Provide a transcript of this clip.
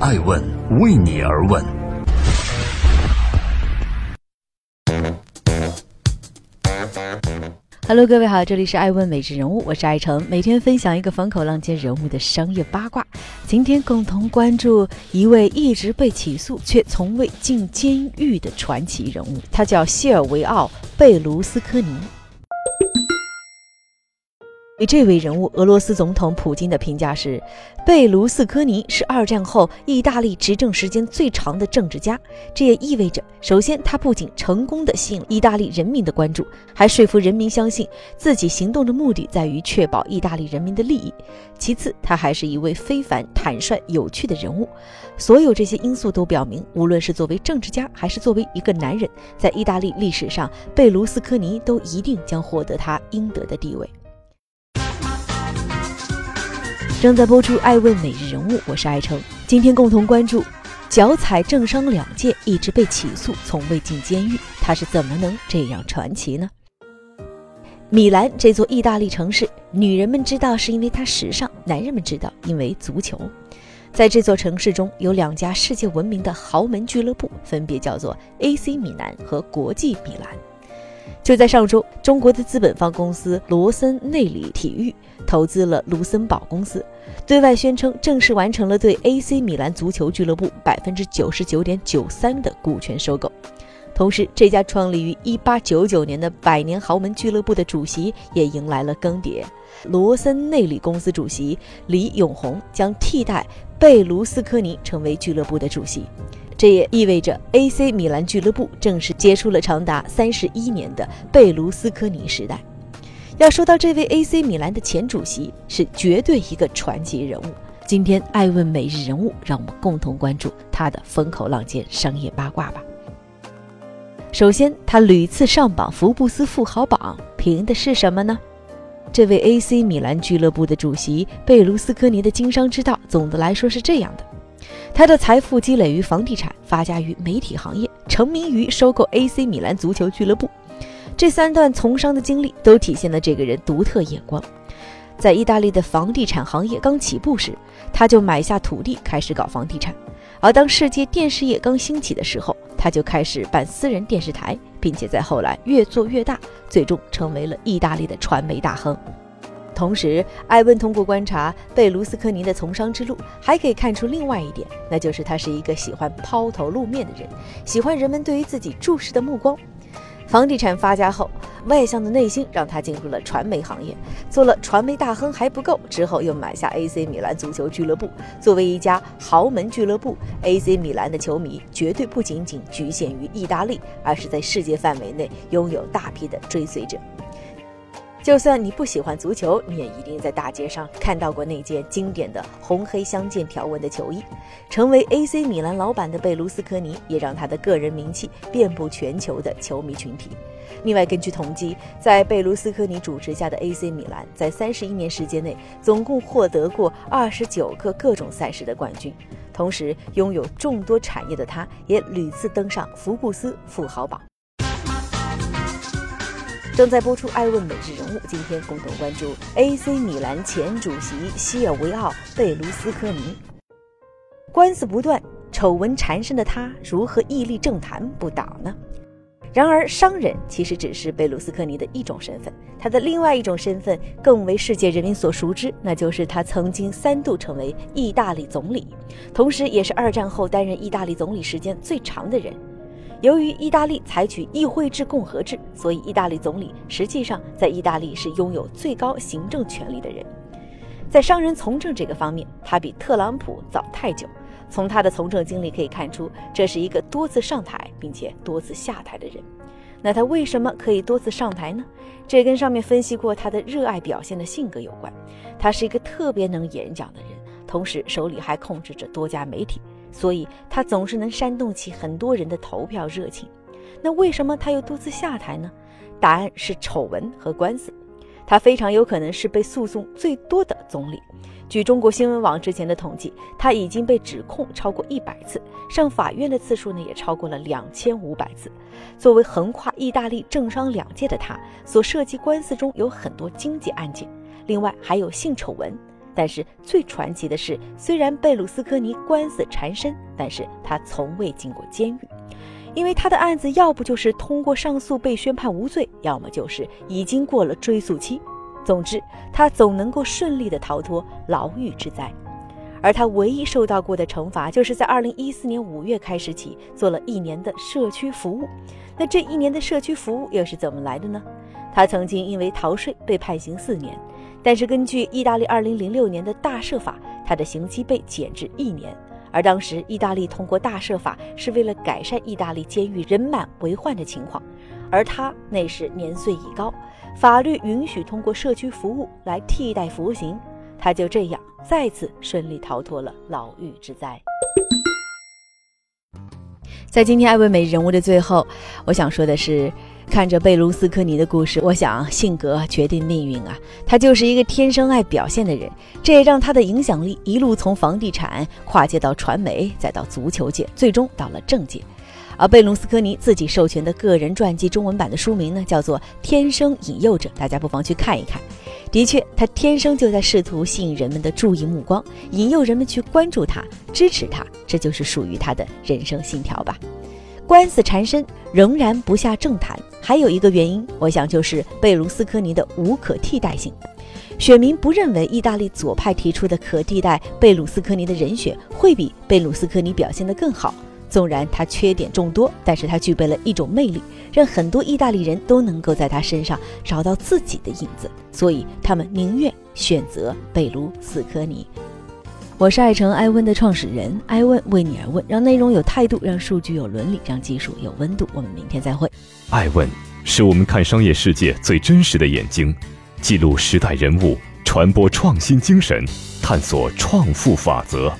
爱问为你而问。Hello，各位好，这里是爱问每日人物，我是爱成，每天分享一个风口浪尖人物的商业八卦。今天共同关注一位一直被起诉却从未进监狱的传奇人物，他叫谢尔维奥·贝卢斯科尼。对这位人物，俄罗斯总统普京的评价是：贝卢斯科尼是二战后意大利执政时间最长的政治家。这也意味着，首先，他不仅成功的吸引意大利人民的关注，还说服人民相信自己行动的目的在于确保意大利人民的利益；其次，他还是一位非凡、坦率、有趣的人物。所有这些因素都表明，无论是作为政治家，还是作为一个男人，在意大利历史上，贝卢斯科尼都一定将获得他应得的地位。正在播出《爱问每日人物》，我是爱成。今天共同关注：脚踩政商两界，一直被起诉，从未进监狱，他是怎么能这样传奇呢？米兰这座意大利城市，女人们知道是因为它时尚，男人们知道因为足球。在这座城市中有两家世界闻名的豪门俱乐部，分别叫做 AC 米兰和国际米兰。就在上周，中国的资本方公司罗森内里体育投资了卢森堡公司，对外宣称正式完成了对 AC 米兰足球俱乐部百分之九十九点九三的股权收购。同时，这家创立于一八九九年的百年豪门俱乐部的主席也迎来了更迭，罗森内里公司主席李永红将替代贝卢斯科尼成为俱乐部的主席。这也意味着 AC 米兰俱乐部正式结束了长达三十一年的贝卢斯科尼时代。要说到这位 AC 米兰的前主席，是绝对一个传奇人物。今天爱问每日人物，让我们共同关注他的风口浪尖商业八卦吧。首先，他屡次上榜福布斯富豪榜，凭的是什么呢？这位 AC 米兰俱乐部的主席贝卢斯科尼的经商之道，总的来说是这样的。他的财富积累于房地产，发家于媒体行业，成名于收购 AC 米兰足球俱乐部。这三段从商的经历都体现了这个人独特眼光。在意大利的房地产行业刚起步时，他就买下土地开始搞房地产；而当世界电视业刚兴起的时候，他就开始办私人电视台，并且在后来越做越大，最终成为了意大利的传媒大亨。同时，艾温通过观察贝卢斯科尼的从商之路，还可以看出另外一点，那就是他是一个喜欢抛头露面的人，喜欢人们对于自己注视的目光。房地产发家后，外向的内心让他进入了传媒行业，做了传媒大亨还不够，之后又买下 AC 米兰足球俱乐部。作为一家豪门俱乐部，AC 米兰的球迷绝对不仅仅局限于意大利，而是在世界范围内拥有大批的追随者。就算你不喜欢足球，你也一定在大街上看到过那件经典的红黑相间条纹的球衣。成为 AC 米兰老板的贝卢斯科尼，也让他的个人名气遍布全球的球迷群体。另外，根据统计，在贝卢斯科尼主持下的 AC 米兰，在三十一年时间内，总共获得过二十九个各种赛事的冠军。同时，拥有众多产业的他，也屡次登上福布斯富豪榜。正在播出《爱问每日人物》，今天共同关注 AC 米兰前主席西尔维奥·贝卢斯科尼。官司不断，丑闻缠身的他，如何屹立政坛不倒呢？然而，商人其实只是贝卢斯科尼的一种身份，他的另外一种身份更为世界人民所熟知，那就是他曾经三度成为意大利总理，同时也是二战后担任意大利总理时间最长的人。由于意大利采取议会制共和制，所以意大利总理实际上在意大利是拥有最高行政权力的人。在商人从政这个方面，他比特朗普早太久。从他的从政经历可以看出，这是一个多次上台并且多次下台的人。那他为什么可以多次上台呢？这跟上面分析过他的热爱表现的性格有关。他是一个特别能演讲的人，同时手里还控制着多家媒体。所以他总是能煽动起很多人的投票热情。那为什么他又多次下台呢？答案是丑闻和官司。他非常有可能是被诉讼最多的总理。据中国新闻网之前的统计，他已经被指控超过一百次，上法院的次数呢也超过了两千五百次。作为横跨意大利政商两界的他，所涉及官司中有很多经济案件，另外还有性丑闻。但是最传奇的是，虽然贝鲁斯科尼官司缠身，但是他从未进过监狱，因为他的案子要不就是通过上诉被宣判无罪，要么就是已经过了追诉期。总之，他总能够顺利地逃脱牢狱之灾。而他唯一受到过的惩罚，就是在二零一四年五月开始起做了一年的社区服务。那这一年的社区服务又是怎么来的呢？他曾经因为逃税被判刑四年，但是根据意大利二零零六年的大赦法，他的刑期被减至一年。而当时意大利通过大赦法是为了改善意大利监狱人满为患的情况，而他那时年岁已高，法律允许通过社区服务来替代服刑。他就这样再次顺利逃脱了牢狱之灾。在今天艾问美人物的最后，我想说的是，看着贝卢斯科尼的故事，我想性格决定命运啊，他就是一个天生爱表现的人，这也让他的影响力一路从房地产跨界到传媒，再到足球界，最终到了政界。而贝隆斯科尼自己授权的个人传记中文版的书名呢，叫做《天生引诱者》，大家不妨去看一看。的确，他天生就在试图吸引人们的注意目光，引诱人们去关注他、支持他，这就是属于他的人生信条吧。官司缠身，仍然不下政坛，还有一个原因，我想就是贝卢斯科尼的无可替代性。选民不认为意大利左派提出的可替代贝鲁斯科尼的人选会比贝鲁斯科尼表现得更好。纵然他缺点众多，但是他具备了一种魅力，让很多意大利人都能够在他身上找到自己的影子，所以他们宁愿选择贝卢斯科尼。我是爱成爱问的创始人，爱问为你而问，让内容有态度，让数据有伦理，让技术有温度。我们明天再会。爱问是我们看商业世界最真实的眼睛，记录时代人物，传播创新精神，探索创富法则。